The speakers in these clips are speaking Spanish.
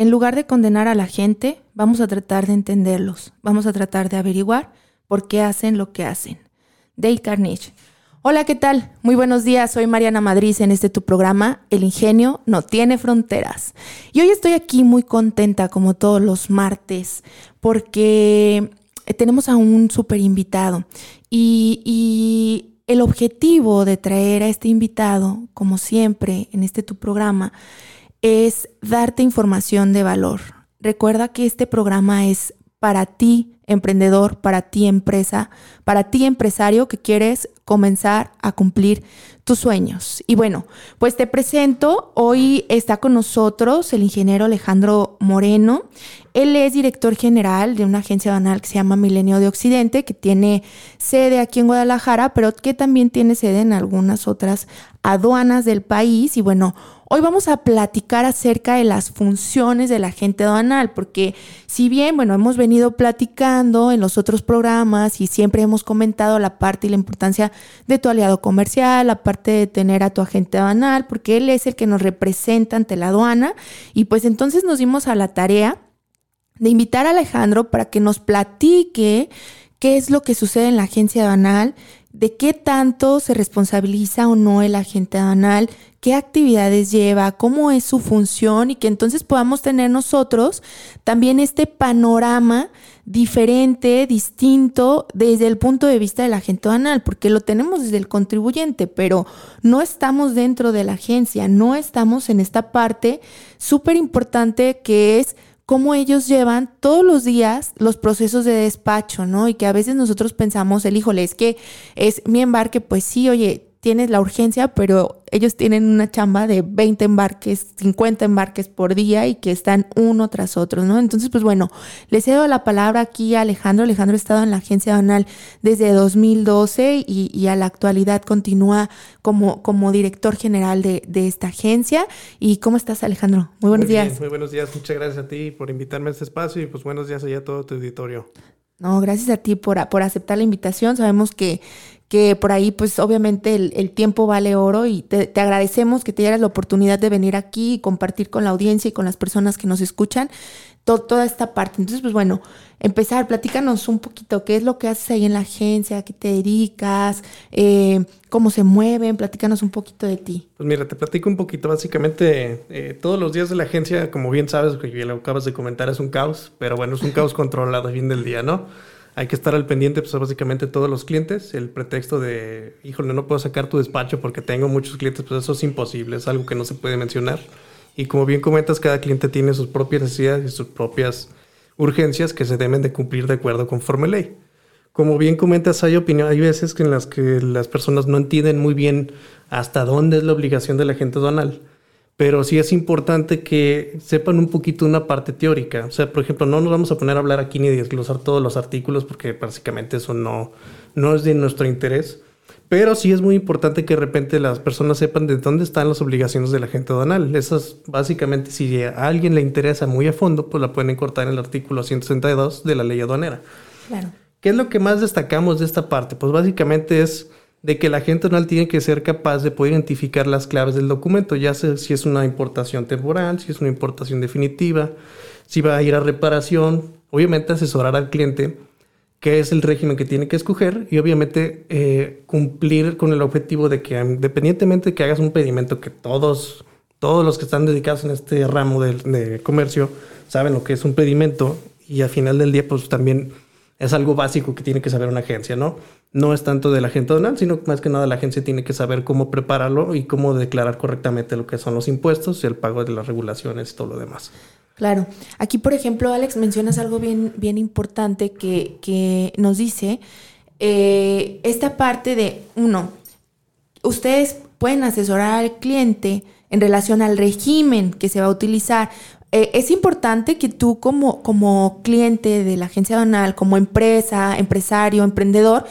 En lugar de condenar a la gente, vamos a tratar de entenderlos, vamos a tratar de averiguar por qué hacen lo que hacen. Dale Carnage. Hola, ¿qué tal? Muy buenos días, soy Mariana Madrid en este tu programa, El Ingenio no tiene fronteras. Y hoy estoy aquí muy contenta, como todos los martes, porque tenemos a un súper invitado. Y, y el objetivo de traer a este invitado, como siempre en este tu programa, es darte información de valor. Recuerda que este programa es para ti, emprendedor, para ti, empresa, para ti, empresario que quieres comenzar a cumplir tus sueños. Y bueno, pues te presento, hoy está con nosotros el ingeniero Alejandro Moreno. Él es director general de una agencia banal que se llama Milenio de Occidente, que tiene sede aquí en Guadalajara, pero que también tiene sede en algunas otras aduanas del país. Y bueno, Hoy vamos a platicar acerca de las funciones del agente aduanal, porque si bien, bueno, hemos venido platicando en los otros programas y siempre hemos comentado la parte y la importancia de tu aliado comercial, la parte de tener a tu agente aduanal, porque él es el que nos representa ante la aduana, y pues entonces nos dimos a la tarea de invitar a Alejandro para que nos platique qué es lo que sucede en la agencia aduanal, de qué tanto se responsabiliza o no el agente aduanal, qué actividades lleva, cómo es su función y que entonces podamos tener nosotros también este panorama diferente, distinto desde el punto de vista del agente aduanal, porque lo tenemos desde el contribuyente, pero no estamos dentro de la agencia, no estamos en esta parte súper importante que es cómo ellos llevan todos los días los procesos de despacho, ¿no? Y que a veces nosotros pensamos, el híjole, es que es mi embarque, pues sí, oye, tienes la urgencia, pero ellos tienen una chamba de 20 embarques, 50 embarques por día y que están uno tras otro, ¿no? Entonces, pues bueno, le cedo la palabra aquí a Alejandro. Alejandro ha estado en la agencia banal desde 2012 y, a la actualidad continúa como, como director general de, esta agencia. ¿Y cómo estás, Alejandro? Muy buenos días. muy buenos días. Muchas gracias a ti por invitarme a este espacio y pues buenos días allá a todo tu auditorio. No, gracias a ti por, por aceptar la invitación. Sabemos que, que por ahí pues obviamente el, tiempo vale oro y te, agradecemos que te dieras la oportunidad de venir aquí y compartir con la audiencia y con las personas que nos escuchan toda esta parte. Entonces, pues bueno, empezar, platícanos un poquito qué es lo que haces ahí en la agencia, qué te dedicas, eh, cómo se mueven, platícanos un poquito de ti. Pues mira, te platico un poquito, básicamente eh, todos los días de la agencia, como bien sabes, que ya lo acabas de comentar, es un caos, pero bueno, es un caos controlado al fin del día, ¿no? Hay que estar al pendiente, pues básicamente todos los clientes. El pretexto de, híjole, no puedo sacar tu despacho porque tengo muchos clientes, pues eso es imposible, es algo que no se puede mencionar. Y como bien comentas, cada cliente tiene sus propias necesidades y sus propias urgencias que se deben de cumplir de acuerdo conforme ley. Como bien comentas, hay opinión, hay veces en las que las personas no entienden muy bien hasta dónde es la obligación del agente aduanal pero sí es importante que sepan un poquito una parte teórica. O sea, por ejemplo, no nos vamos a poner a hablar aquí ni desglosar todos los artículos porque básicamente eso no, no es de nuestro interés. Pero sí es muy importante que de repente las personas sepan de dónde están las obligaciones del agente aduanal. Esas, básicamente, si a alguien le interesa muy a fondo, pues la pueden cortar en el artículo 162 de la ley aduanera. Claro. ¿Qué es lo que más destacamos de esta parte? Pues básicamente es de que la gente aduanal tiene que ser capaz de poder identificar las claves del documento, ya sea si es una importación temporal, si es una importación definitiva, si va a ir a reparación, obviamente asesorar al cliente qué es el régimen que tiene que escoger y obviamente eh, cumplir con el objetivo de que independientemente de que hagas un pedimento que todos, todos los que están dedicados en este ramo de, de comercio saben lo que es un pedimento y al final del día pues también es algo básico que tiene que saber una agencia, ¿no? No es tanto de la agente aduanal, sino más que nada la agencia tiene que saber cómo prepararlo y cómo declarar correctamente lo que son los impuestos y el pago de las regulaciones y todo lo demás. Claro. Aquí, por ejemplo, Alex, mencionas algo bien, bien importante que, que nos dice eh, esta parte de, uno, ustedes pueden asesorar al cliente en relación al régimen que se va a utilizar. Eh, es importante que tú como, como cliente de la agencia aduanal, como empresa, empresario, emprendedor,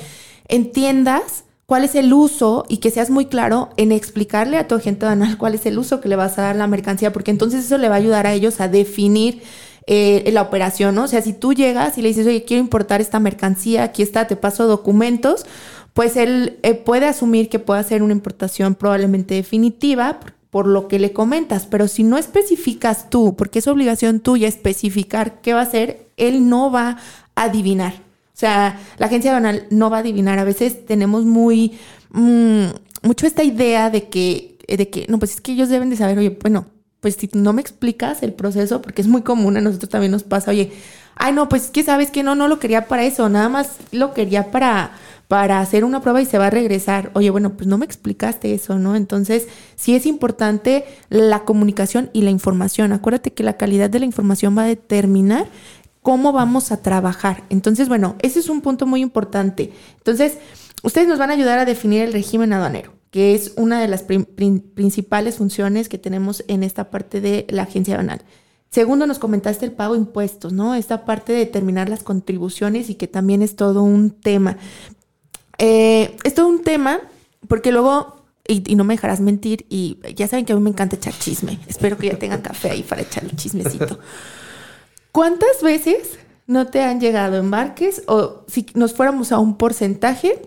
entiendas cuál es el uso y que seas muy claro en explicarle a tu agente aduanal cuál es el uso que le vas a dar la mercancía, porque entonces eso le va a ayudar a ellos a definir eh, la operación, ¿no? O sea, si tú llegas y le dices, oye, quiero importar esta mercancía, aquí está, te paso documentos, pues él eh, puede asumir que puede hacer una importación probablemente definitiva por lo que le comentas, pero si no especificas tú, porque es obligación tuya especificar qué va a hacer, él no va a adivinar. O sea, la agencia aduanal no va a adivinar. A veces tenemos muy, mm, mucho esta idea de que, de que, no, pues es que ellos deben de saber, oye, bueno, pues si no me explicas el proceso, porque es muy común, a nosotros también nos pasa, oye, ay, no, pues es que sabes que no, no lo quería para eso, nada más lo quería para para hacer una prueba y se va a regresar. Oye, bueno, pues no me explicaste eso, ¿no? Entonces, sí es importante la comunicación y la información. Acuérdate que la calidad de la información va a determinar cómo vamos a trabajar. Entonces, bueno, ese es un punto muy importante. Entonces, ustedes nos van a ayudar a definir el régimen aduanero, que es una de las principales funciones que tenemos en esta parte de la agencia aduanal. Segundo, nos comentaste el pago de impuestos, ¿no? Esta parte de determinar las contribuciones y que también es todo un tema. Eh, es todo un tema porque luego, y, no me dejarás mentir, y ya saben que a mí me encanta echar chisme. Espero que ya tengan café ahí para echar el chismecito. ¿Cuántas veces no te han llegado embarques? O si nos fuéramos a un porcentaje,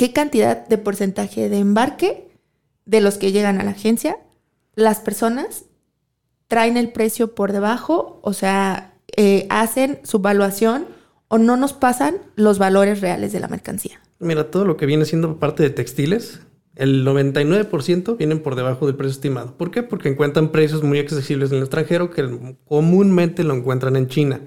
¿qué cantidad de porcentaje de embarque de los que llegan a la agencia las personas traen el precio por debajo? O sea, eh, hacen su evaluación o no nos pasan los valores reales de la mercancía. Mira, todo lo que viene siendo parte de textiles, el 99% vienen por debajo del precio estimado. ¿Por qué? Porque encuentran precios muy accesibles en el extranjero que comúnmente lo encuentran en China.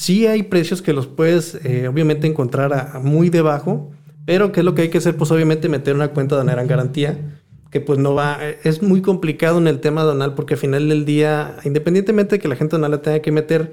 Sí hay precios que los puedes eh, obviamente encontrar a, muy debajo, pero ¿qué es lo que hay que hacer? Pues obviamente meter una cuenta de en garantía, que pues no va, es muy complicado en el tema donal porque al final del día, independientemente de que la gente donal la tenga que meter,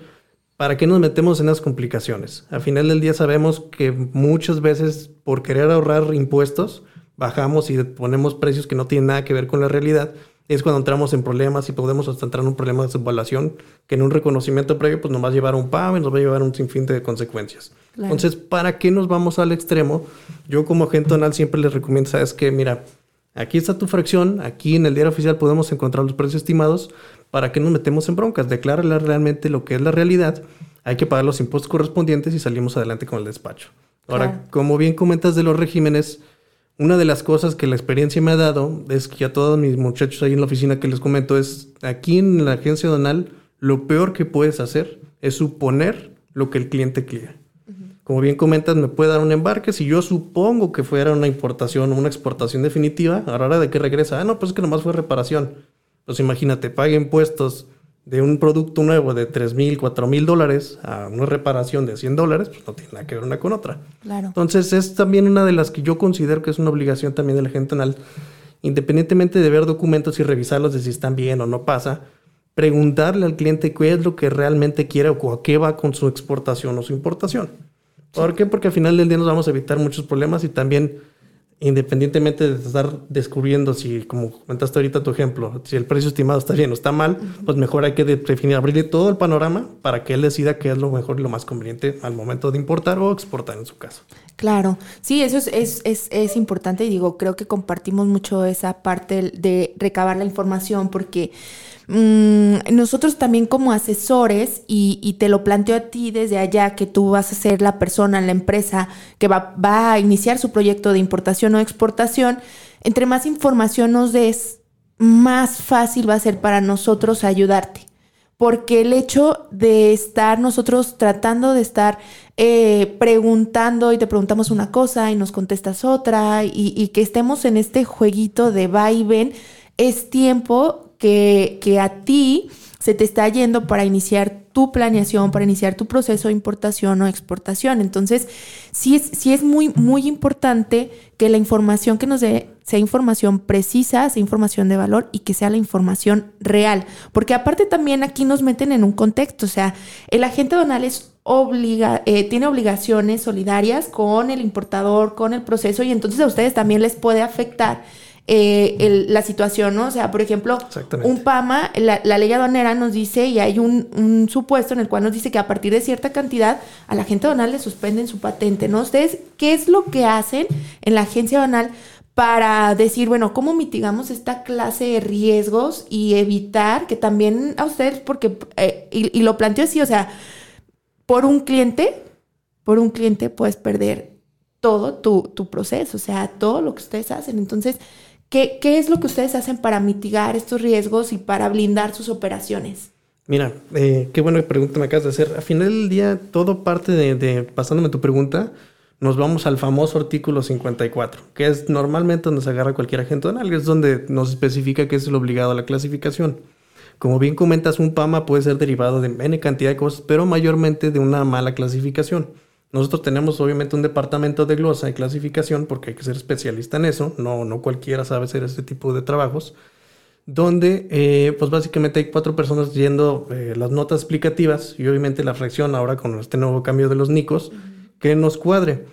¿Para qué nos metemos en las complicaciones? Al final del día sabemos que muchas veces por querer ahorrar impuestos, bajamos y ponemos precios que no tienen nada que ver con la realidad. Es cuando entramos en problemas y podemos hasta entrar en un problema de subvaluación que en un reconocimiento previo pues nos va a llevar a un pago y nos va a llevar a un sinfín de consecuencias. Entonces, ¿para qué nos vamos al extremo? Yo como agente donal siempre les recomiendo, sabes que mira, aquí está tu fracción, aquí en el diario oficial podemos encontrar los precios estimados, ¿para qué nos metemos en broncas? Declárale realmente lo que es la realidad, hay que pagar los impuestos correspondientes y salimos adelante con el despacho. Ahora, como bien comentas de los regímenes, una de las cosas que la experiencia me ha dado es que a todos mis muchachos ahí en la oficina que les comento es, aquí en la agencia donal, lo peor que puedes hacer es suponer lo que el cliente quiere. Como bien comentas, me puede dar un embarque. Si yo supongo que fuera una importación o una exportación definitiva, a la hora de que regresa, ah, no, pues es que nomás fue reparación. Pues imagínate, pague impuestos de un producto nuevo de 3 mil, 4 mil dólares a una reparación de 100 dólares, pues no tiene nada que ver una con otra. Claro. Entonces es también una de las que yo considero que es una obligación también de la gente anal, independientemente de ver documentos y revisarlos de si están bien o no pasa, preguntarle al cliente qué es lo que realmente quiere o a qué va con su exportación o su importación. ¿Por qué? Porque al final del día nos vamos a evitar muchos problemas y también independientemente de estar descubriendo si, como comentaste ahorita tu ejemplo, si el precio estimado está bien o está mal, pues mejor hay que definir, abrirle todo el panorama para que él decida qué es lo mejor y lo más conveniente al momento de importar o exportar en su caso. Claro, sí, eso es, es, es, es importante y digo, creo que compartimos mucho esa parte de recabar la información porque Mm, nosotros también como asesores, y, te lo planteo a ti desde allá, que tú vas a ser la persona, la empresa que va, va a iniciar su proyecto de importación o exportación, entre más información nos des, más fácil va a ser para nosotros ayudarte. Porque el hecho de estar nosotros tratando de estar eh, preguntando y te preguntamos una cosa y nos contestas otra y, y que estemos en este jueguito de va y ven, es tiempo que, a ti se te está yendo para iniciar tu planeación, para iniciar tu proceso de importación o exportación. Entonces, sí es, sí es muy, muy importante que la información que nos dé sea información precisa, sea información de valor y que sea la información real. Porque aparte también aquí nos meten en un contexto, o sea, el agente donal es obliga, eh, tiene obligaciones solidarias con el importador, con el proceso y entonces a ustedes también les puede afectar eh, la situación, ¿no? O sea, por ejemplo, un PAMA, la, ley aduanera nos dice, y hay un, supuesto en el cual nos dice que a partir de cierta cantidad a la gente aduanal le suspenden su patente, ¿no? Ustedes, ¿qué es lo que hacen en la agencia aduanal para decir, bueno, cómo mitigamos esta clase de riesgos y evitar que también a ustedes, porque, eh, y, lo planteo así, o sea, por un cliente, por un cliente puedes perder todo tu, tu, proceso, o sea, todo lo que ustedes hacen. Entonces, ¿qué, ¿qué, es lo que ustedes hacen para mitigar estos riesgos y para blindar sus operaciones? Mira, eh, qué buena pregunta me acabas de hacer. Al final del día, todo parte de, de pasándome tu pregunta, nos vamos al famoso artículo 54, que es normalmente donde se agarra cualquier agente donal, es donde nos especifica que es el obligado a la clasificación. Como bien comentas, un PAMA puede ser derivado de N cantidad de cosas, pero mayormente de una mala clasificación. Nosotros tenemos obviamente un departamento de glosa y clasificación, porque hay que ser especialista en eso, no, no cualquiera sabe hacer este tipo de trabajos, donde eh, pues básicamente hay cuatro personas yendo eh, las notas explicativas y obviamente la fracción ahora con este nuevo cambio de los NICOS que nos cuadre.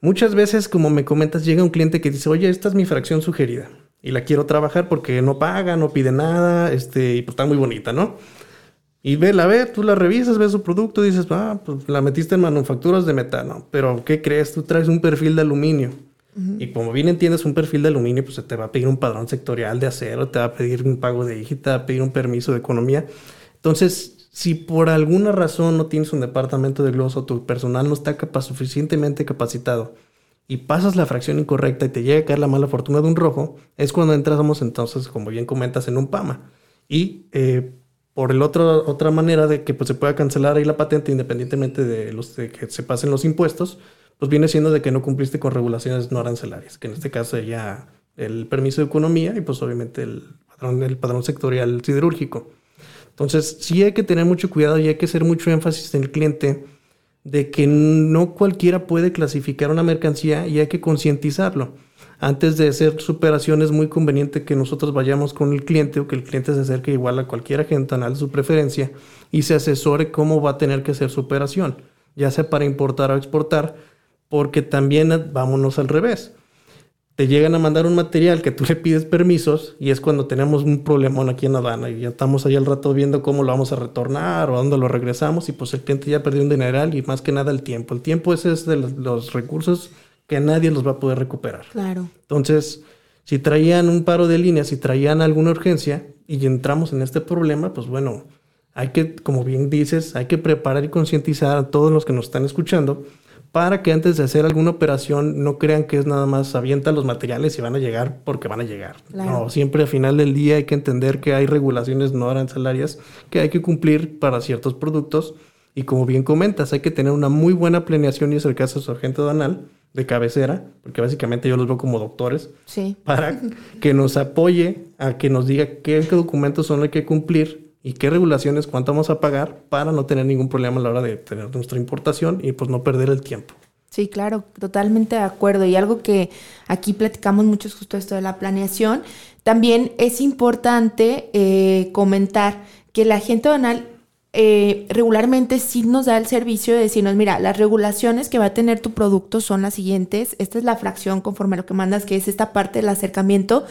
Muchas veces, como me comentas, llega un cliente que dice, oye, esta es mi fracción sugerida y la quiero trabajar porque no paga, no pide nada, este, y pues está muy bonita, ¿no? Y ve, la ve, tú la revisas, ves su producto dices, ah, pues la metiste en manufacturas de metano, pero ¿qué crees? Tú traes un perfil de aluminio. Y como bien entiendes un perfil de aluminio, pues se te va a pedir un padrón sectorial de acero, te va a pedir un pago de IGI, te va a pedir un permiso de economía. Entonces, si por alguna razón no tienes un departamento de glosa o tu personal no está suficientemente capacitado y pasas la fracción incorrecta y te llega a caer la mala fortuna de un rojo, es cuando entramos entonces, como bien comentas, en un PAMA. Y eh, por el otro, otra manera de que pues, se pueda cancelar ahí la patente independientemente de, los, de que se pasen los impuestos, pues viene siendo de que no cumpliste con regulaciones no arancelarias, que en este caso sería el permiso de economía y pues obviamente el padrón, el padrón sectorial siderúrgico. Entonces, sí hay que tener mucho cuidado y hay que hacer mucho énfasis en el cliente de que no cualquiera puede clasificar una mercancía y hay que concientizarlo. Antes de hacer superación es muy conveniente que nosotros vayamos con el cliente o que el cliente se acerque igual a cualquier agente anal de su preferencia y se asesore cómo va a tener que hacer su operación, ya sea para importar o exportar, porque también vámonos al revés te llegan a mandar un material que tú le pides permisos y es cuando tenemos un problemón aquí en Adana y ya estamos ahí al rato viendo cómo lo vamos a retornar o dónde lo regresamos y pues el cliente ya perdió un dineral y más que nada el tiempo. El tiempo ese es de los, recursos que nadie los va a poder recuperar. Claro. Entonces, si traían un paro de línea, si traían alguna urgencia y entramos en este problema, pues bueno, hay que, como bien dices, hay que preparar y concientizar a todos los que nos están escuchando para que antes de hacer alguna operación no crean que es nada más avienta los materiales y van a llegar porque van a llegar. No, siempre al final del día hay que entender que hay regulaciones no arancelarias que hay que cumplir para ciertos productos y como bien comentas, hay que tener una muy buena planeación y acercarse a su agente aduanal de cabecera, porque básicamente yo los veo como doctores, sí. para que nos apoye a que nos diga qué documentos son los que cumplir y qué regulaciones, cuánto vamos a pagar para no tener ningún problema a la hora de tener nuestra importación y pues no perder el tiempo. Sí, claro, totalmente de acuerdo. Y algo que aquí platicamos mucho es justo esto de la planeación. También es importante eh, comentar que la gente donal eh, regularmente sí nos da el servicio de decirnos, mira, las regulaciones que va a tener tu producto son las siguientes. Esta es la fracción conforme a lo que mandas, que es esta parte del acercamiento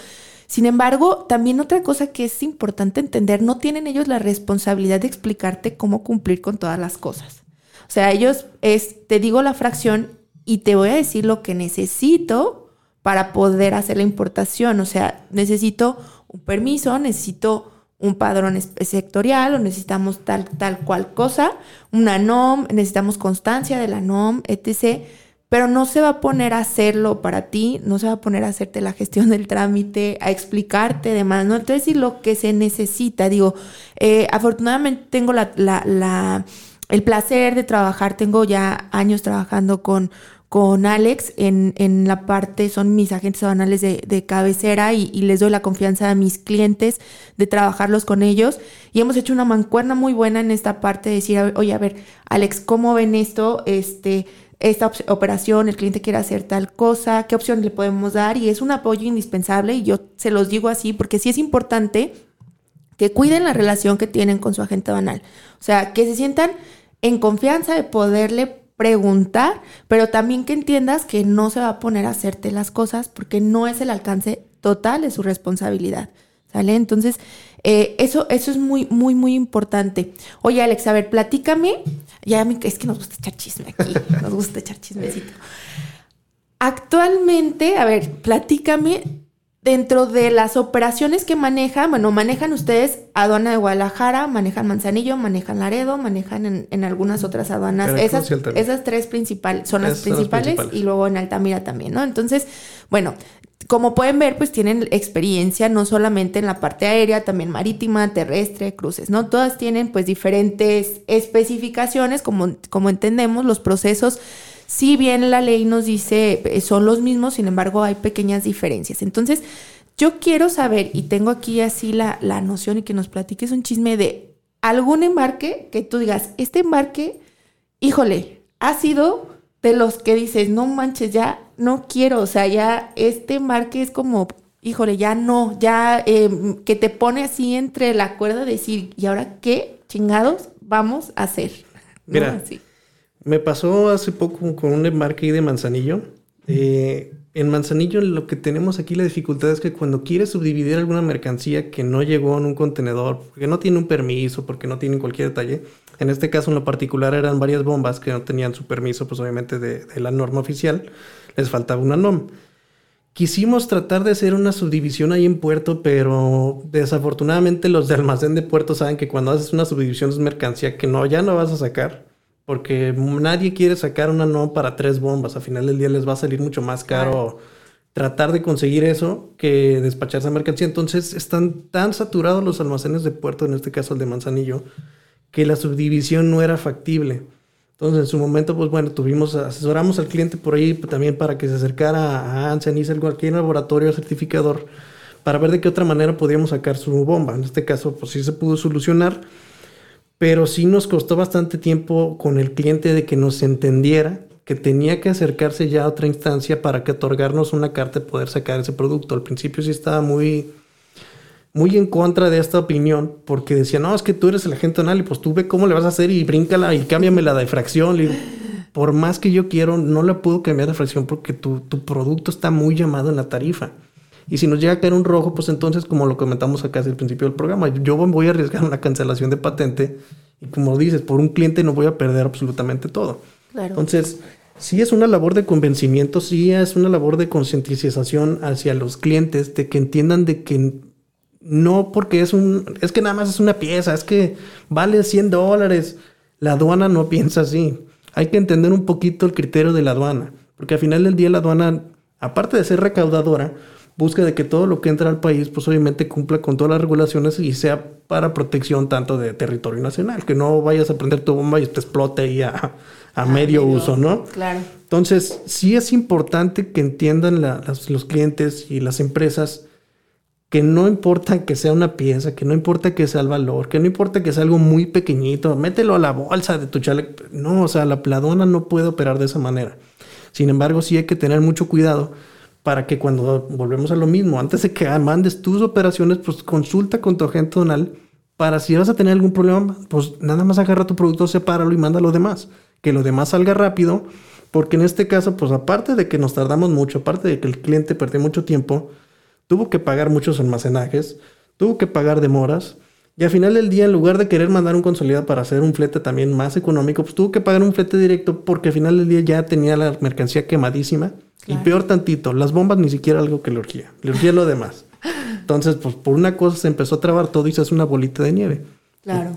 sin embargo, también otra cosa que es importante entender, no tienen ellos la responsabilidad de explicarte cómo cumplir con todas las cosas. O sea, ellos es, te digo la fracción y te voy a decir lo que necesito para poder hacer la importación. O sea, necesito un permiso, necesito un padrón sectorial o necesitamos tal, tal cual cosa, una NOM, necesitamos constancia de la NOM, etc pero no se va a poner a hacerlo para ti, no se va a poner a hacerte la gestión del trámite, a explicarte demás, ¿no? Entonces, y lo que se necesita, digo, eh, afortunadamente tengo la, la, el placer de trabajar, tengo ya años trabajando con, con Alex en, en, la parte, son mis agentes aduanales de, de cabecera y, y, les doy la confianza a mis clientes de trabajarlos con ellos. Y hemos hecho una mancuerna muy buena en esta parte de decir, oye, a ver, Alex, ¿cómo ven esto? Este, esta operación, el cliente quiere hacer tal cosa, qué opción le podemos dar y es un apoyo indispensable y yo se los digo así porque sí es importante que cuiden la relación que tienen con su agente banal. O sea, que se sientan en confianza de poderle preguntar, pero también que entiendas que no se va a poner a hacerte las cosas porque no es el alcance total de su responsabilidad. ¿Sale? Entonces, eh, eso, eso es muy, muy, muy importante. Oye, Alex, a ver, platícame. Ya es que nos gusta echar chisme aquí, nos gusta echar chismecito. Actualmente, a ver, platícame dentro de las operaciones que manejan, bueno, manejan ustedes aduana de Guadalajara, manejan Manzanillo, manejan Laredo, manejan en, algunas otras aduanas. Esas, esas tres principales son las principales, y luego en Altamira también, ¿no? Entonces, bueno, como pueden ver, pues tienen experiencia no solamente en la parte aérea, también marítima, terrestre, cruces, ¿no? Todas tienen pues diferentes especificaciones, como, como entendemos, los procesos si bien la ley nos dice eh, son los mismos, sin embargo hay pequeñas diferencias. Entonces, yo quiero saber, y tengo aquí así la, la noción y que nos platiques un chisme de algún embarque que tú digas, este embarque, híjole, ha sido de los que dices, no manches, ya no quiero, o sea, ya este embarque es como, híjole, ya no, ya em, que te pone así entre la cuerda de decir, ¿y ahora qué chingados vamos a hacer? Mira, me pasó hace poco con un embarque de Manzanillo. Eh, en Manzanillo lo que tenemos aquí la dificultad es que cuando quieres subdividir alguna mercancía que no llegó en un contenedor, porque no tiene un permiso, porque no tiene cualquier detalle, en este caso en lo particular eran varias bombas que no tenían su permiso, pues obviamente de, de la norma oficial, les faltaba una NOM. Quisimos tratar de hacer una subdivisión ahí en puerto, pero desafortunadamente los de almacén de puerto saben que cuando haces una subdivisión es mercancía que no, ya no vas a sacar porque nadie quiere sacar una no para tres bombas. A final del día les va a salir mucho más caro tratar de conseguir eso que despachar esa mercancía. Entonces están tan saturados los almacenes de puerto, en este caso el de Manzanillo, que la subdivisión no era factible. Entonces, en su momento, pues bueno, tuvimos, asesoramos al cliente por ahí también para que se acercara a Ansen y cualquier laboratorio certificador para ver de qué otra manera podíamos sacar su bomba. En este caso, pues sí se pudo solucionar pero sí nos costó bastante tiempo con el cliente de que nos entendiera que tenía que acercarse ya a otra instancia para que otorgarnos una carta de poder sacar ese producto. Al principio sí estaba muy, muy en contra de esta opinión porque decía, no, es que tú eres el agente anal y pues tú ve cómo le vas a hacer y bríncala y cámbiame la difracción. por más que yo quiero, no le puedo cambiar de fracción porque tu, tu producto está muy llamado en la tarifa. Y si nos llega a caer un rojo, pues entonces, como lo comentamos acá desde el principio del programa, yo voy a arriesgar una cancelación de patente y como dices, por un cliente no voy a perder absolutamente todo. Entonces, sí es una labor de convencimiento, sí es una labor de concientización hacia los clientes, de que entiendan de que no porque es un, es que nada más es una pieza, es que vale 100 dólares. La aduana no piensa así. Hay que entender un poquito el criterio de la aduana, porque al final del día la aduana, aparte de ser recaudadora, busca de que todo lo que entra al país, pues obviamente cumpla con todas las regulaciones y sea para protección tanto de territorio nacional, que no vayas a prender tu bomba y te explote ahí a, a medio uso, ¿no? Claro. Entonces, sí es importante que entiendan los clientes y las empresas que no importa que sea una pieza, que no importa que sea el valor, que no importa que sea algo muy pequeñito, mételo a la bolsa de tu chaleco. No, o sea, la pladona no puede operar de esa manera. Sin embargo, sí hay que tener mucho cuidado para que cuando volvemos a lo mismo, antes de que mandes tus operaciones, pues consulta con tu agente donal para si vas a tener algún problema, pues nada más agarra tu producto, sepáralo y manda lo demás. Que lo demás salga rápido, porque en este caso, pues aparte de que nos tardamos mucho, aparte de que el cliente perdió mucho tiempo, tuvo que pagar muchos almacenajes, tuvo que pagar demoras, y al final del día, en lugar de querer mandar un consolidado para hacer un flete también más económico, pues tuvo que pagar un flete directo porque al final del día ya tenía la mercancía quemadísima y peor tantito, las bombas ni siquiera algo que le urgía, le urgía lo demás. Entonces, pues por una cosa se empezó a trabar todo y se hace una bolita de nieve. Claro.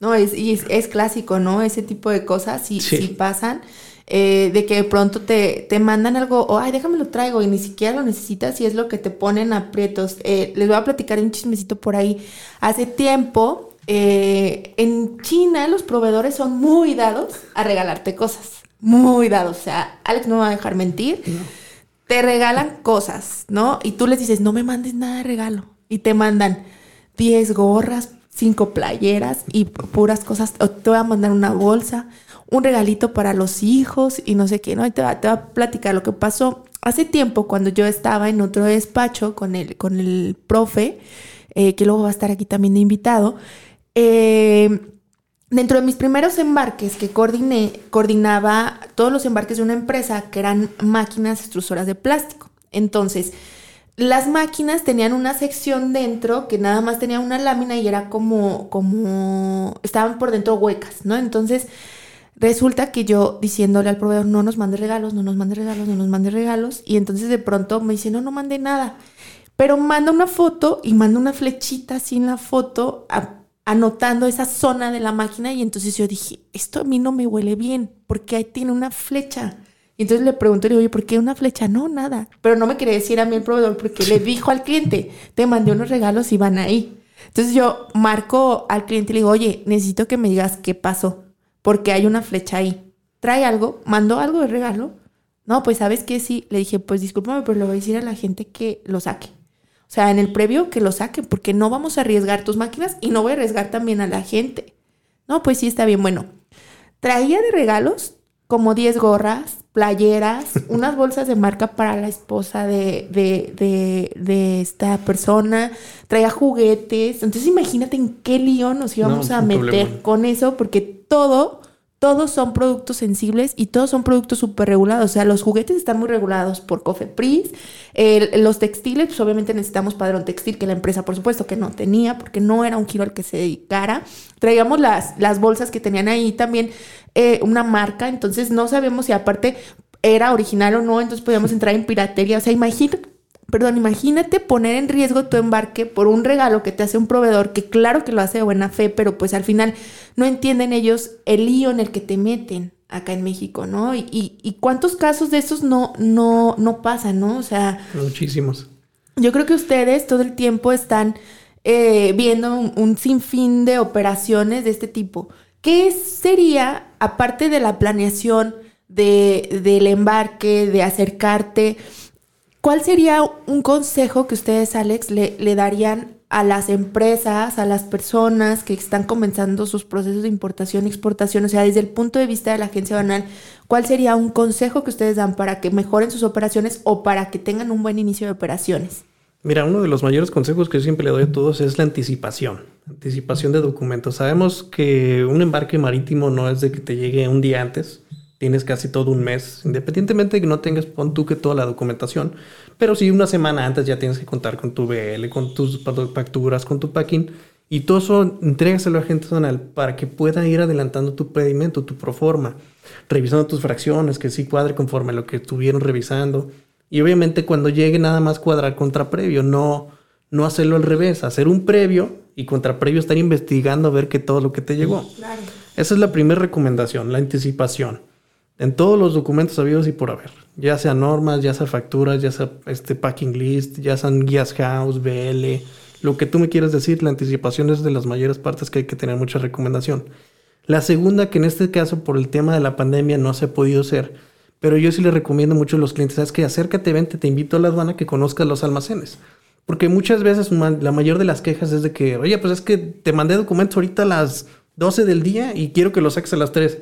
No, es, y es, clásico, ¿no? Ese tipo de cosas sí, pasan. Eh, de que de pronto te, te mandan algo, o ay, déjame lo traigo, y ni siquiera lo necesitas y es lo que te ponen aprietos. Eh, les voy a platicar un chismecito por ahí. Hace tiempo, eh, en China los proveedores son muy dados a regalarte cosas muy dado. O sea, Alex no me va a dejar mentir. Te regalan cosas, ¿no? Y tú les dices, no me mandes nada de regalo. Y te mandan 10 gorras, 5 playeras y puras cosas. O te voy a mandar una bolsa, un regalito para los hijos y no sé qué, ¿no? Y te va, te va a platicar lo que pasó. Hace tiempo, cuando yo estaba en otro despacho con el, con el profe, eh, que luego va a estar aquí también de invitado, eh, Dentro de mis primeros embarques que coordiné, coordinaba todos los embarques de una empresa que eran máquinas extrusoras de plástico. Entonces, las máquinas tenían una sección dentro que nada más tenía una lámina y era como, como, estaban por dentro huecas, ¿no? Entonces, resulta que yo diciéndole al proveedor, no nos mande regalos, no nos mande regalos, no nos mande regalos, y entonces de pronto me dice, no, no mande nada, pero manda una foto y manda una flechita así en la foto anotando esa zona de la máquina y entonces yo dije, esto a mí no me huele bien, porque ahí tiene una flecha. Y entonces le pregunto, le digo, oye, ¿por qué una flecha? No, nada. Pero no me quería decir a mí el proveedor porque le dijo al cliente, te mandé unos regalos y van ahí. Entonces yo marco al cliente y le digo, oye, necesito que me digas qué pasó, porque hay una flecha ahí. ¿Trae algo? ¿Mandó algo de regalo? No, pues sabes que sí. Le dije, pues discúlpame, pero le voy a decir a la gente que lo saque. O sea, en el previo que lo saque, porque no vamos a arriesgar tus máquinas y no voy a arriesgar también a la gente. No, pues sí, está bien. Bueno, traía de regalos como 10 gorras, playeras, unas bolsas de marca para la esposa de, de, de, de, esta persona, traía juguetes. Entonces imagínate en qué lío nos íbamos a meter con eso, porque todo todos son productos sensibles y todos son productos súper regulados. O sea, los juguetes están muy regulados por Cofepris. los textiles, pues obviamente necesitamos padrón textil, que la empresa, por supuesto, que no tenía, porque no era un giro al que se dedicara. Traíamos las, las bolsas que tenían ahí también eh, una marca, entonces no sabemos si aparte era original o no, entonces podíamos entrar en piratería. O sea, imagínate, perdón, imagínate poner en riesgo tu embarque por un regalo que te hace un proveedor, que claro que lo hace de buena fe, pero pues al final no entienden ellos el lío en el que te meten acá en México, ¿no? Y, y, cuántos casos de esos no, no, no pasan, ¿no? O sea... Muchísimos. Yo creo que ustedes todo el tiempo están eh, viendo un, sinfín de operaciones de este tipo. ¿Qué sería, aparte de la planeación de, del embarque, de acercarte, ¿Cuál sería un consejo que ustedes, Alex, le, darían a las empresas, a las personas que están comenzando sus procesos de importación exportación? O sea, desde el punto de vista de la agencia banal, ¿cuál sería un consejo que ustedes dan para que mejoren sus operaciones o para que tengan un buen inicio de operaciones? Mira, uno de los mayores consejos que yo siempre le doy a todos es la anticipación, anticipación de documentos. Sabemos que un embarque marítimo no es de que te llegue un día antes, tienes casi todo un mes, independientemente de que no tengas, pon tú que toda la documentación, pero si una semana antes ya tienes que contar con tu BL, con tus facturas, con tu packing, y todo eso entrégaselo a gente zonal para que pueda ir adelantando tu pedimento, tu proforma, revisando tus fracciones, que sí cuadre conforme a lo que estuvieron revisando. Y obviamente cuando llegue nada más cuadrar contra previo, no, no hacerlo al revés, hacer un previo y contra previo estar investigando a ver que todo lo que te llegó. Esa es la primera recomendación, la anticipación en todos los documentos habidos y por haber, ya sea normas, ya sea facturas, ya sea este packing list, ya sean guías house, BL, lo que tú me quieras decir, la anticipación es de las mayores partes que hay que tener mucha recomendación. La segunda, que en este caso por el tema de la pandemia no se ha podido hacer, pero yo sí le recomiendo mucho a los clientes, es que acércate, vente, te invito a la aduana que conozcas los almacenes. Porque muchas veces la mayor de las quejas es de que, oye, pues es que te mandé documentos ahorita a las 12 del día y quiero que los saques a las 3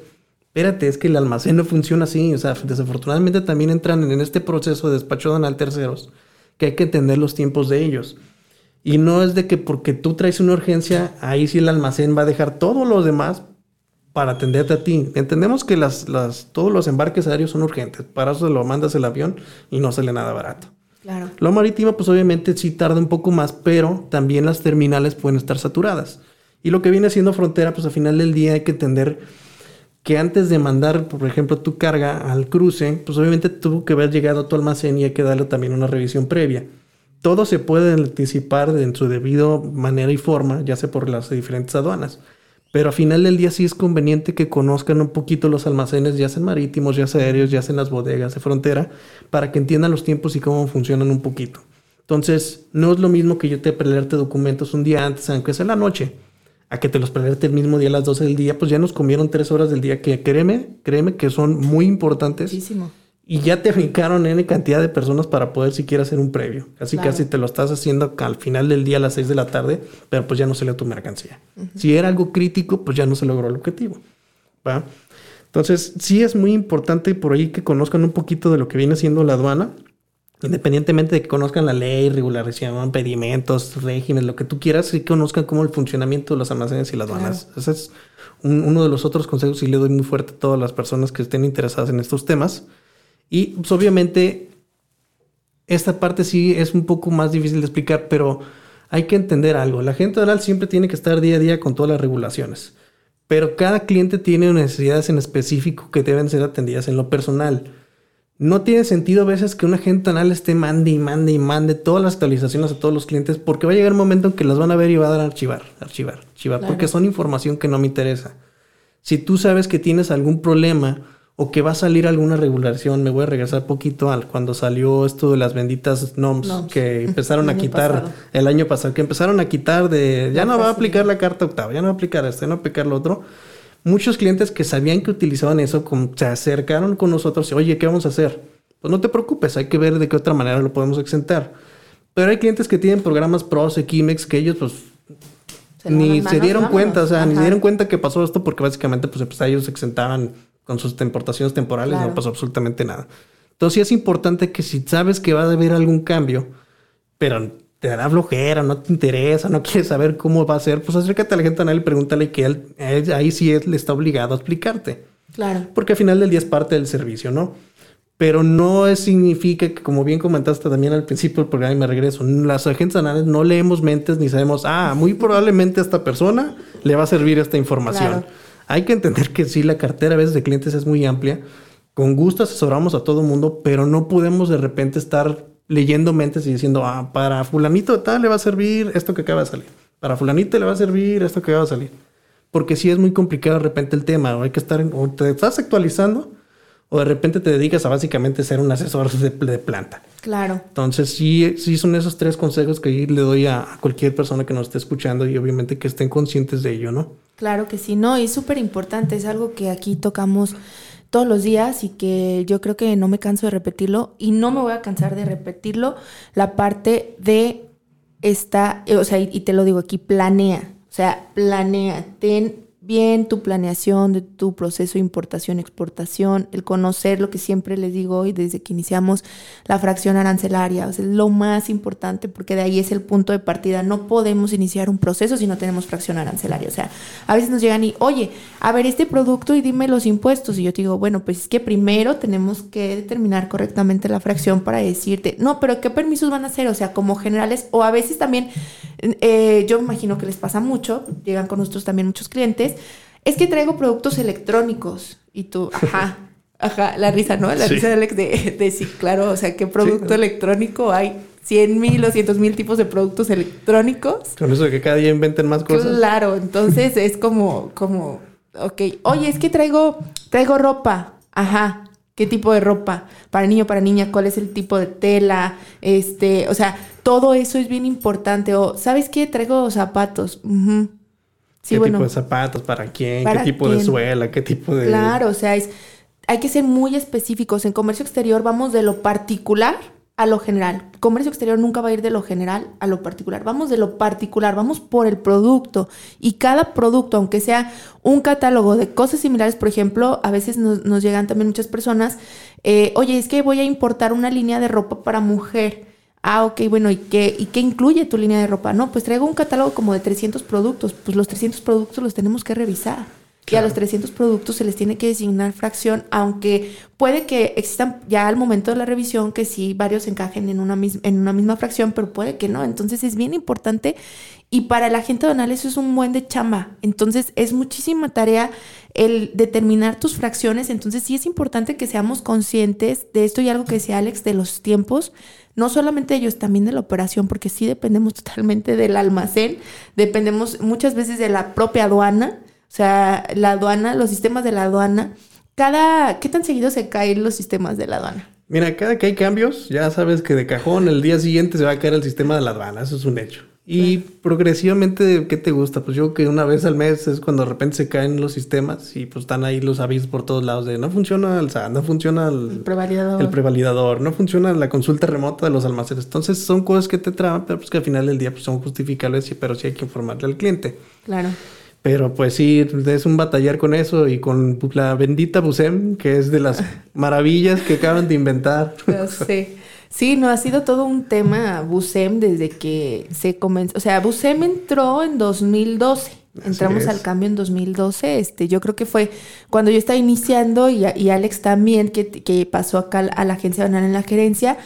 espérate, es que el almacén no funciona así. O sea, desafortunadamente también entran en este proceso de despacho donal terceros, que hay que entender los tiempos de ellos. Y no es de que porque tú traes una urgencia, ahí sí el almacén va a dejar todos los demás para atenderte a ti. Entendemos que las, las, todos los embarques aéreos son urgentes. Para eso lo mandas el avión y no sale nada barato. Claro. Lo marítimo, pues obviamente sí tarda un poco más, pero también las terminales pueden estar saturadas. Y lo que viene siendo frontera, pues al final del día hay que entender que antes de mandar, por ejemplo, tu carga al cruce, pues obviamente tuvo que haber llegado a tu almacén y hay que darle también una revisión previa. Todo se puede anticipar en su debido manera y forma, ya sea por las diferentes aduanas. Pero a final del día sí es conveniente que conozcan un poquito los almacenes, ya sean marítimos, ya sean aéreos, ya sean las bodegas de frontera, para que entiendan los tiempos y cómo funcionan un poquito. Entonces, no es lo mismo que yo te pelearte documentos un día antes, aunque sea en la noche a que te los perderte el mismo día a las 12 del día, pues ya nos comieron tres horas del día que créeme, créeme que son muy importantes. Muchísimo. Y ya te fincaron N cantidad de personas para poder siquiera hacer un previo. Casi casi te lo estás haciendo al final del día a las 6 de la tarde, pero pues ya no salió tu mercancía. Si era algo crítico, pues ya no se logró el objetivo. ¿va? Entonces, sí es muy importante por ahí que conozcan un poquito de lo que viene siendo la aduana Independientemente de que conozcan la ley, regularización, pedimentos, regímenes, lo que tú quieras, sí conozcan cómo el funcionamiento de los almacenes y las aduanas. Ese es uno de los otros consejos y le doy muy fuerte a todas las personas que estén interesadas en estos temas. Y pues, obviamente esta parte sí es un poco más difícil de explicar, pero hay que entender algo. La gente oral siempre tiene que estar día a día con todas las regulaciones, pero cada cliente tiene necesidades en específico que deben ser atendidas en lo personal. No tiene sentido a veces que un agente anal esté mande y mande y mande todas las actualizaciones a todos los clientes porque va a llegar un momento en que las van a ver y va a dar a archivar, archivar, archivar, porque son información que no me interesa. Si tú sabes que tienes algún problema o que va a salir alguna regulación, me voy a regresar poquito al cuando salió esto de las benditas NOMS, que empezaron a quitar el año pasado, que empezaron a quitar de ya no va a aplicar la carta octava, ya no va a aplicar esto, ya no va a aplicar lo otro muchos clientes que sabían que utilizaban eso se acercaron con nosotros y, oye, ¿qué vamos a hacer? Pues no te preocupes, hay que ver de qué otra manera lo podemos exentar. Pero hay clientes que tienen programas pros, Equimex, que ellos pues ni se dieron cuenta, o sea, ni se dieron cuenta que pasó esto porque básicamente pues, pues ellos exentaban con sus importaciones temporales, no pasó absolutamente nada. Entonces sí es importante que si sabes que va a haber algún cambio, pero te da flojera, no te interesa, no quieres saber cómo va a ser, pues acércate a la gente anal y pregúntale que él, ahí sí él está obligado a explicarte. Claro. Porque al final del día es parte del servicio, ¿no? Pero no significa que, como bien comentaste también al principio del programa y me regreso, las agentes anales no leemos mentes ni sabemos, ah, muy probablemente a esta persona le va a servir esta información. Hay que entender que sí, la cartera a veces de clientes es muy amplia. Con gusto asesoramos a todo mundo, pero no podemos de repente estar leyendo mentes y diciendo, ah, para fulanito tal le va a servir esto que acaba de salir. Para fulanito le va a servir esto que acaba de salir. Porque si es muy complicado de repente el tema, o hay que estar, o te estás actualizando, o de repente te dedicas a básicamente ser un asesor de, planta. Claro. Entonces sí, sí son esos tres consejos que le doy a, a cualquier persona que nos esté escuchando y obviamente que estén conscientes de ello, ¿no? Claro que sí, no, y es súper importante, es algo que aquí tocamos todos los días y que yo creo que no me canso de repetirlo y no me voy a cansar de repetirlo, la parte de esta, o sea, y, te lo digo aquí, planea, o sea, planea, ten bien tu planeación de tu proceso de importación, exportación, el conocer lo que siempre les digo hoy desde que iniciamos la fracción arancelaria, o sea, es lo más importante porque de ahí es el punto de partida. No podemos iniciar un proceso si no tenemos fracción arancelaria. O sea, a veces nos llegan y, oye, a ver este producto y dime los impuestos. Y yo te digo, bueno, pues es que primero tenemos que determinar correctamente la fracción para decirte, no, pero ¿qué permisos van a hacer? O sea, como generales, o a veces también, eh, yo me imagino que les pasa mucho, llegan con nosotros también muchos clientes es que traigo productos electrónicos. Y tú, ajá, ajá, la risa, ¿no? La risa de Alex de, sí, claro, o sea, ¿qué producto electrónico hay? 100 mil o cientos mil tipos de productos electrónicos. Con eso de que cada día inventen más cosas. Claro, entonces es como, como, ok, oye, es que traigo, traigo ropa, ajá, ¿qué tipo de ropa? Para niño, para niña, ¿cuál es el tipo de tela? Este, o sea, todo eso es bien importante. O, ¿sabes qué? Traigo zapatos. ¿Qué tipo de zapatos? ¿Para quién? ¿Qué tipo de suela? ¿Qué tipo de...? Claro, o sea, es, hay que ser muy específicos. En comercio exterior vamos de lo particular a lo general. Comercio exterior nunca va a ir de lo general a lo particular. Vamos de lo particular, vamos por el producto. Y cada producto, aunque sea un catálogo de cosas similares, por ejemplo, a veces nos, llegan también muchas personas, eh, oye, es que voy a importar una línea de ropa para mujer. Ah, ok, bueno, ¿y qué, ¿y qué incluye tu línea de ropa? No, pues traigo un catálogo como de 300 productos. Pues los 300 productos los tenemos que revisar. Y a los 300 productos se les tiene que designar fracción, aunque puede que existan ya al momento de la revisión que sí varios encajen en una, en una misma fracción, pero puede que no. Entonces es bien importante y para la gente donal eso es un buen de chamba. Entonces es muchísima tarea el determinar tus fracciones. Entonces sí es importante que seamos conscientes de esto y algo que decía Alex de los tiempos no solamente ellos, también de la operación, porque sí dependemos totalmente del almacén, dependemos muchas veces de la propia aduana, o sea, la aduana, los sistemas de la aduana. Cada, ¿qué tan seguido se caen los sistemas de la aduana? Mira, cada que hay cambios, ya sabes que de cajón el día siguiente se va a caer el sistema de la aduana, eso es un hecho. Y progresivamente, ¿qué te gusta? Pues yo que una vez al mes es cuando de repente se caen los sistemas y pues están ahí los avisos por todos lados de no funciona el SAT, no funciona el, prevalidador. el prevalidador, no funciona la consulta remota de los almacenes. Entonces son cosas que te traban, pero pues que al final del día pues son justificables, pero sí hay que informarle al cliente. Claro. Pero pues sí, es un batallar con eso y con la bendita Busem, que es de las maravillas que acaban de inventar. Sí. Sí, no, ha sido todo un tema Busem desde que se comenzó. O sea, Busem entró en 2012. Entramos al cambio en 2012. Este, yo creo que fue cuando yo estaba iniciando y, y Alex también, que, que, pasó acá a la agencia banal en la gerencia.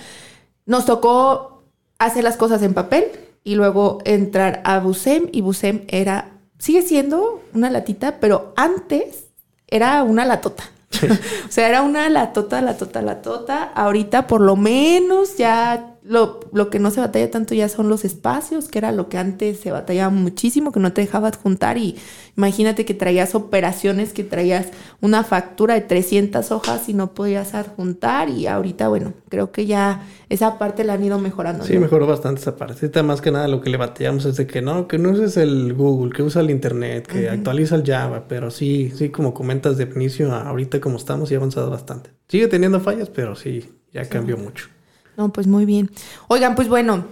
nos tocó hacer las cosas en papel y luego entrar a Busem y Busem era, sigue siendo una latita, pero antes era una latota. o sea, era una latota, latota, latota. Ahorita por lo menos ya lo, lo, que no se batalla tanto ya son los espacios, que era lo que antes se batallaba muchísimo, que no te dejabas juntar y imagínate que traías operaciones, que traías una factura de 300 hojas y no podías adjuntar y ahorita, bueno, creo que ya esa parte la han ido mejorando. Sí, mejoró bastante esa parte. Más que nada lo que le batallamos es de que no, que no uses el Google, que usa el Internet, que actualiza el Java, pero sí, sí, como comentas de inicio, ahorita como estamos y ha avanzado bastante. Sigue teniendo fallas, pero sí, ya cambió mucho. No, pues muy bien. Oigan, pues bueno,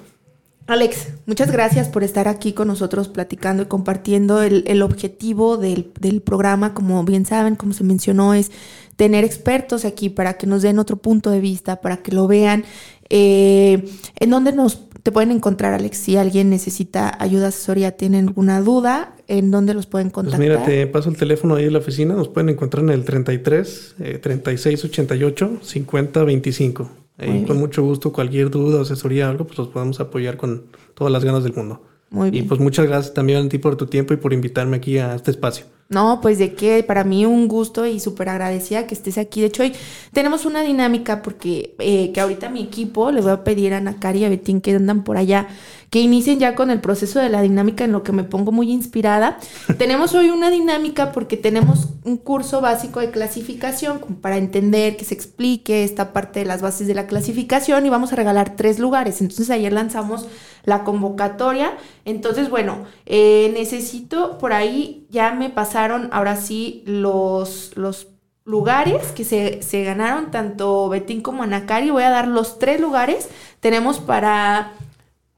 Alex, muchas gracias por estar aquí con nosotros platicando y compartiendo el, objetivo del, programa. Como bien saben, como se mencionó, es tener expertos aquí para que nos den otro punto de vista, para que lo vean. Eh, ¿En dónde nos te pueden encontrar, Alex? Si alguien necesita ayuda, asesoría, tienen alguna duda, ¿en dónde los pueden contactar? Pues mira, te paso el teléfono ahí en la oficina. Nos pueden encontrar en el 33 36 88 50 25 y con mucho gusto, cualquier duda asesoría algo, pues los podemos apoyar con todas las ganas del mundo. Muy bien. Y pues muchas gracias también a ti por tu tiempo y por invitarme aquí a este espacio. No, pues de qué, para mí un gusto y súper agradecida que estés aquí. De hecho, hoy tenemos una dinámica porque eh, que ahorita mi equipo, le voy a pedir a Nakari y a Betín que andan por allá, que inicien ya con el proceso de la dinámica en lo que me pongo muy inspirada. tenemos hoy una dinámica porque tenemos un curso básico de clasificación para entender, que se explique esta parte de las bases de la clasificación y vamos a regalar tres lugares. Entonces ayer lanzamos la convocatoria. Entonces, bueno, eh, necesito por ahí, ya me pasaron ahora sí los, los lugares que se, se, ganaron, tanto Betín como Anacari. Voy a dar los tres lugares. Tenemos para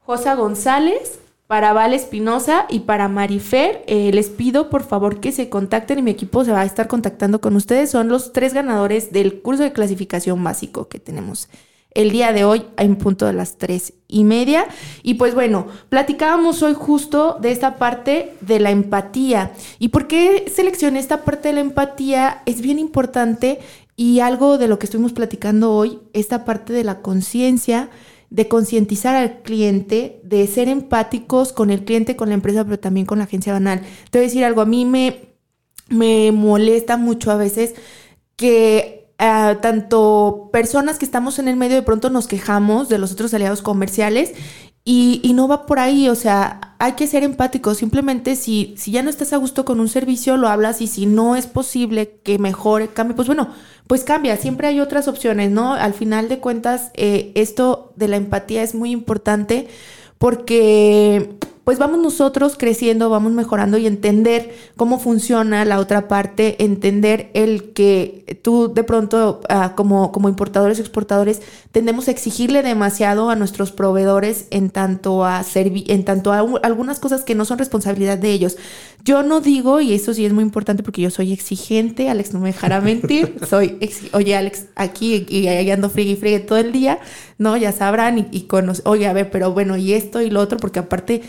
Josa González, para Val Espinosa y para Marifer. Eh, les pido por favor que se contacten y mi equipo se va a estar contactando con ustedes. Son los tres ganadores del curso de clasificación básico que tenemos el día de hoy en punto de las tres y media. Y pues bueno, platicábamos hoy justo de esta parte de la empatía. ¿Y por qué seleccioné esta parte de la empatía? Es bien importante y algo de lo que estuvimos platicando hoy, esta parte de la conciencia de concientizar al cliente, de ser empáticos con el cliente, con la empresa, pero también con la agencia banal. Te voy a decir algo, a mí me, me molesta mucho a veces que ah, tanto personas que estamos en el medio de pronto nos quejamos de los otros aliados comerciales y, y, no va por ahí, o sea, hay que ser empáticos. Simplemente si, si ya no estás a gusto con un servicio, lo hablas y si no es posible que mejore, cambie, pues bueno, pues cambia, siempre hay otras opciones, ¿no? Al final de cuentas, eh, esto de la empatía es muy importante porque pues vamos nosotros creciendo, vamos mejorando y entender cómo funciona la otra parte, entender el que tú de pronto ah, como, como importadores exportadores tendemos a exigirle demasiado a nuestros proveedores en tanto a en tanto a algunas cosas que no son responsabilidad de ellos. Yo no digo, y eso sí es muy importante porque yo soy exigente, Alex no me dejará mentir, soy, oye Alex, aquí y, ahí ando friegue y friegue todo el día, ¿no? Ya sabrán y, y con, oye, a ver, pero bueno, y esto y lo otro, porque aparte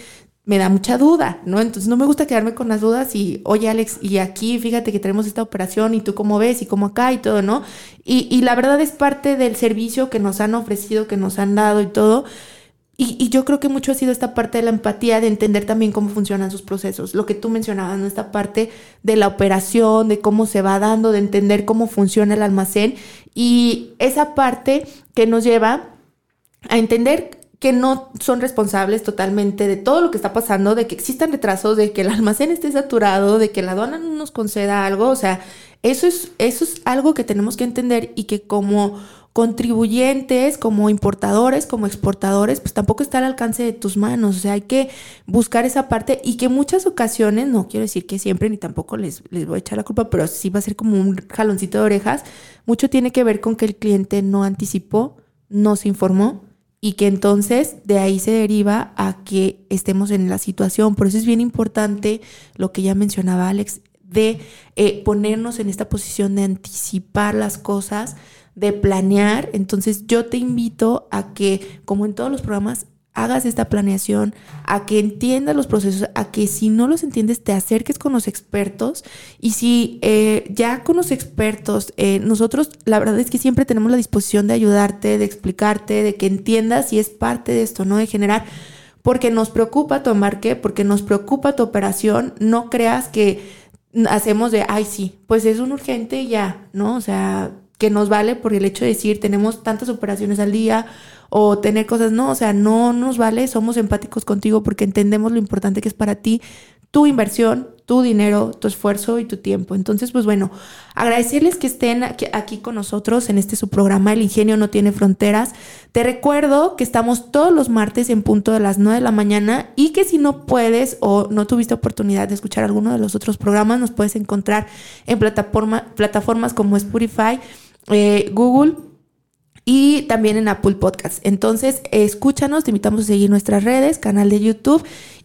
me da mucha duda, ¿no? Entonces no me gusta quedarme con las dudas y, oye Alex, y aquí fíjate que tenemos esta operación y tú cómo ves y cómo acá y todo, ¿no? Y, y la verdad es parte del servicio que nos han ofrecido, que nos han dado y todo. Y, yo creo que mucho ha sido esta parte de la empatía, de entender también cómo funcionan sus procesos. Lo que tú mencionabas, ¿no? Esta parte de la operación, de cómo se va dando, de entender cómo funciona el almacén. Y esa parte que nos lleva a entender que no son responsables totalmente de todo lo que está pasando, de que existan retrasos, de que el almacén esté saturado, de que la aduana no nos conceda algo. O sea, eso es, eso es algo que tenemos que entender y que como contribuyentes, como importadores, como exportadores, pues tampoco está al alcance de tus manos. O sea, hay que buscar esa parte y que muchas ocasiones, no quiero decir que siempre ni tampoco les, les voy a echar la culpa, pero sí va a ser como un jaloncito de orejas. Mucho tiene que ver con que el cliente no anticipó, no se informó y que entonces de ahí se deriva a que estemos en la situación. Por eso es bien importante lo que ya mencionaba Alex, de eh, ponernos en esta posición de anticipar las cosas, de planear. Entonces yo te invito a que, como en todos los programas, hagas esta planeación, a que entiendas los procesos, a que si no los entiendes te acerques con los expertos y si eh, ya con los expertos, eh, nosotros la verdad es que siempre tenemos la disposición de ayudarte, de explicarte, de que entiendas si es parte de esto, ¿no? De generar, porque nos preocupa tu embarque, porque nos preocupa tu operación, no creas que hacemos de, ay sí, pues es un urgente ya, ¿no? O sea, que nos vale por el hecho de decir tenemos tantas operaciones al día o tener cosas, no, o sea, no nos vale, somos empáticos contigo porque entendemos lo importante que es para ti tu inversión, tu dinero, tu esfuerzo y tu tiempo. Entonces, pues bueno, agradecerles que estén aquí, con nosotros en este su programa El Ingenio no tiene fronteras. Te recuerdo que estamos todos los martes en punto de las 9 de la mañana y que si no puedes o no tuviste oportunidad de escuchar alguno de los otros programas, nos puedes encontrar en plataforma, plataformas como Spotify, eh, Google y también en Apple Podcast. Entonces, escúchanos, te invitamos a seguir nuestras redes, canal de YouTube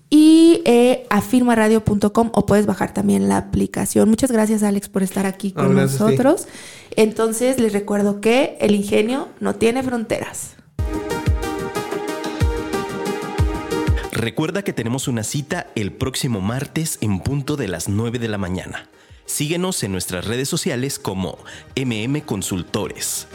y eh, afirmaradio.com o puedes bajar también la aplicación. Muchas gracias Alex por estar aquí con nosotros. Entonces les recuerdo que el ingenio no tiene fronteras. Recuerda que tenemos una cita el próximo martes en punto de las 9 de la mañana. Síguenos en nuestras redes sociales como MM Consultores.